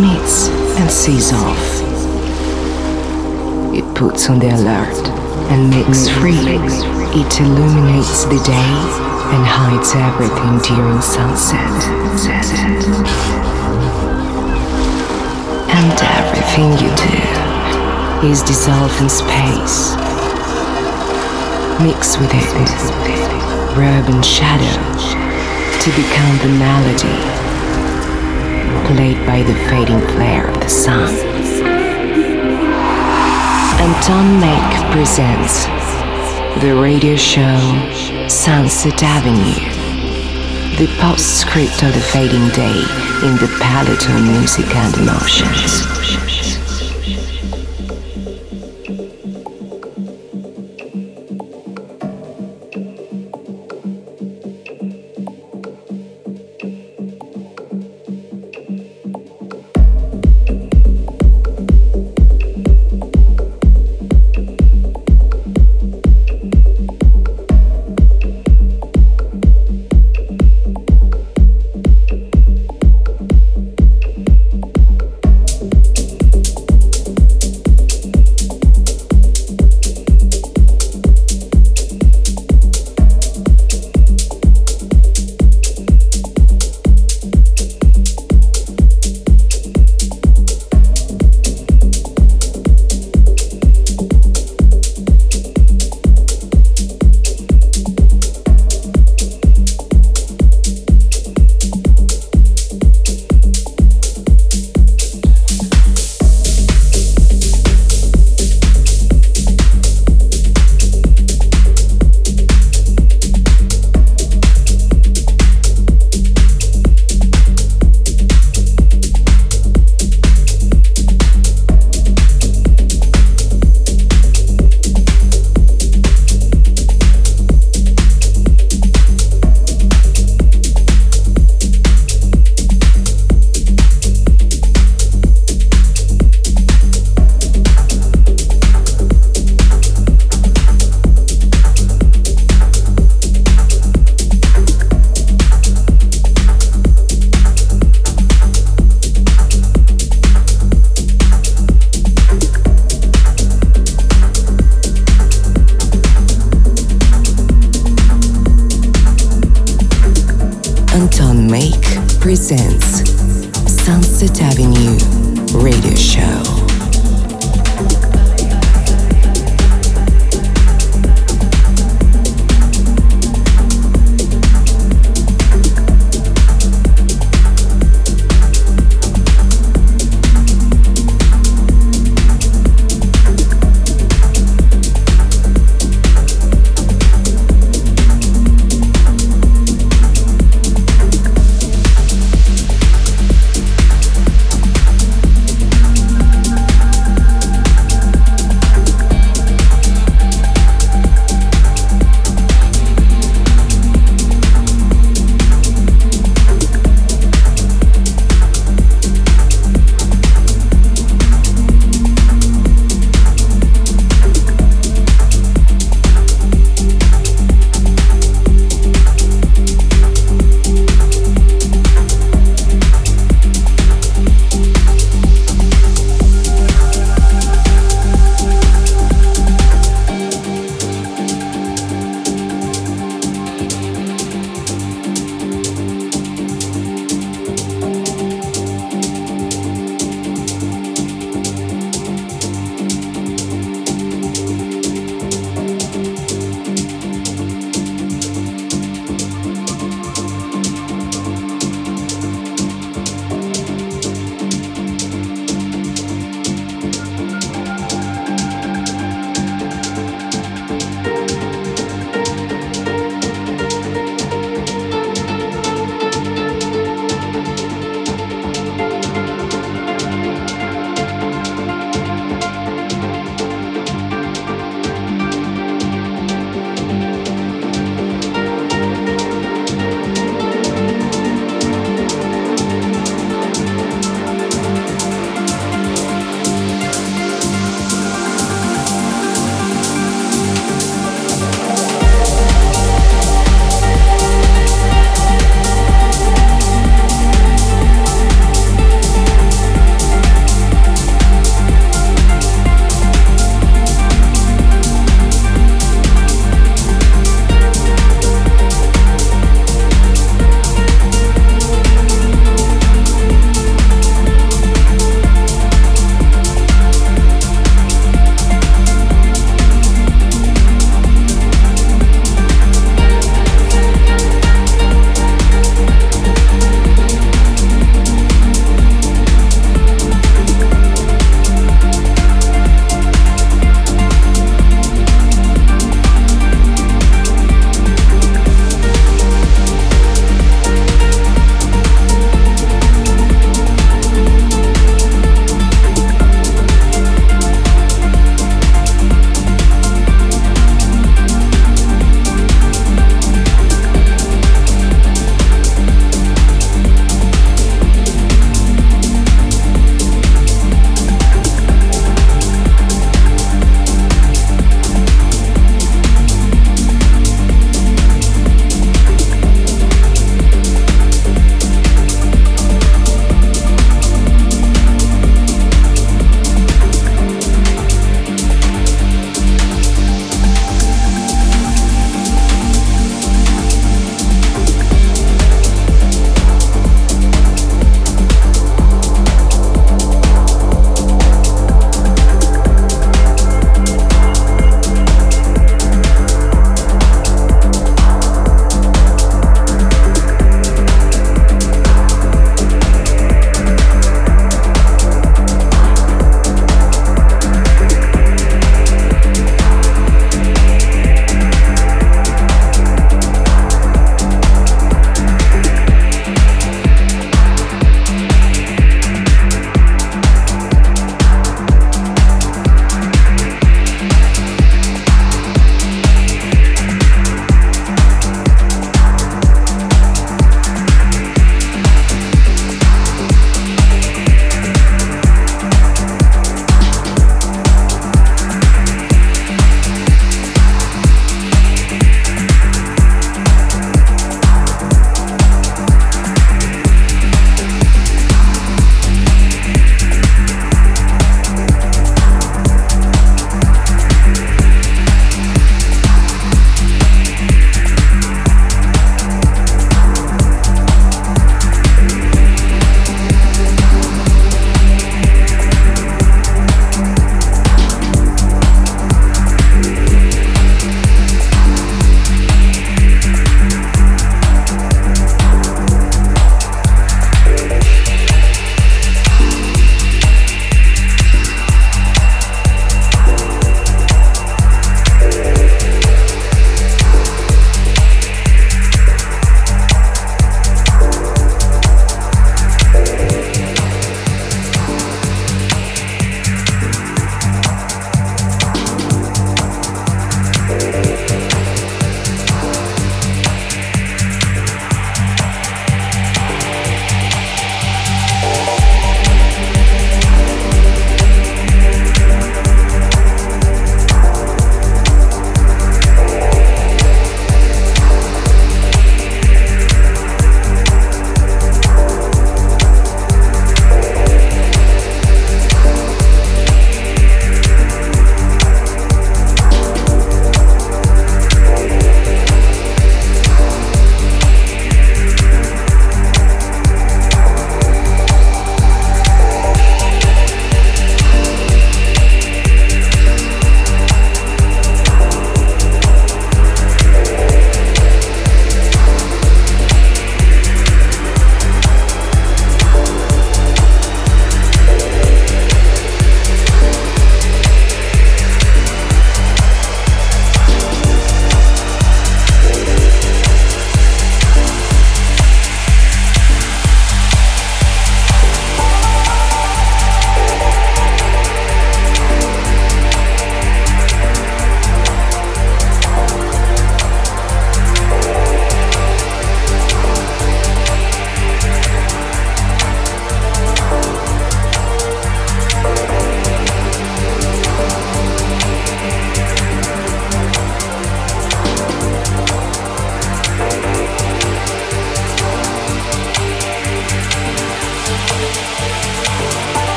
Meets and sees off. It puts on the alert and makes free. It illuminates the day and hides everything during sunset. And everything you do is dissolved in space. Mix with it, rub and shadow to become the melody played by the fading flare of the sun. Anton Make presents the radio show Sunset Avenue, the postscript of the fading day in the palette of music and emotions.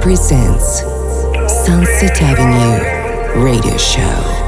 Presents Sunset Avenue Radio Show.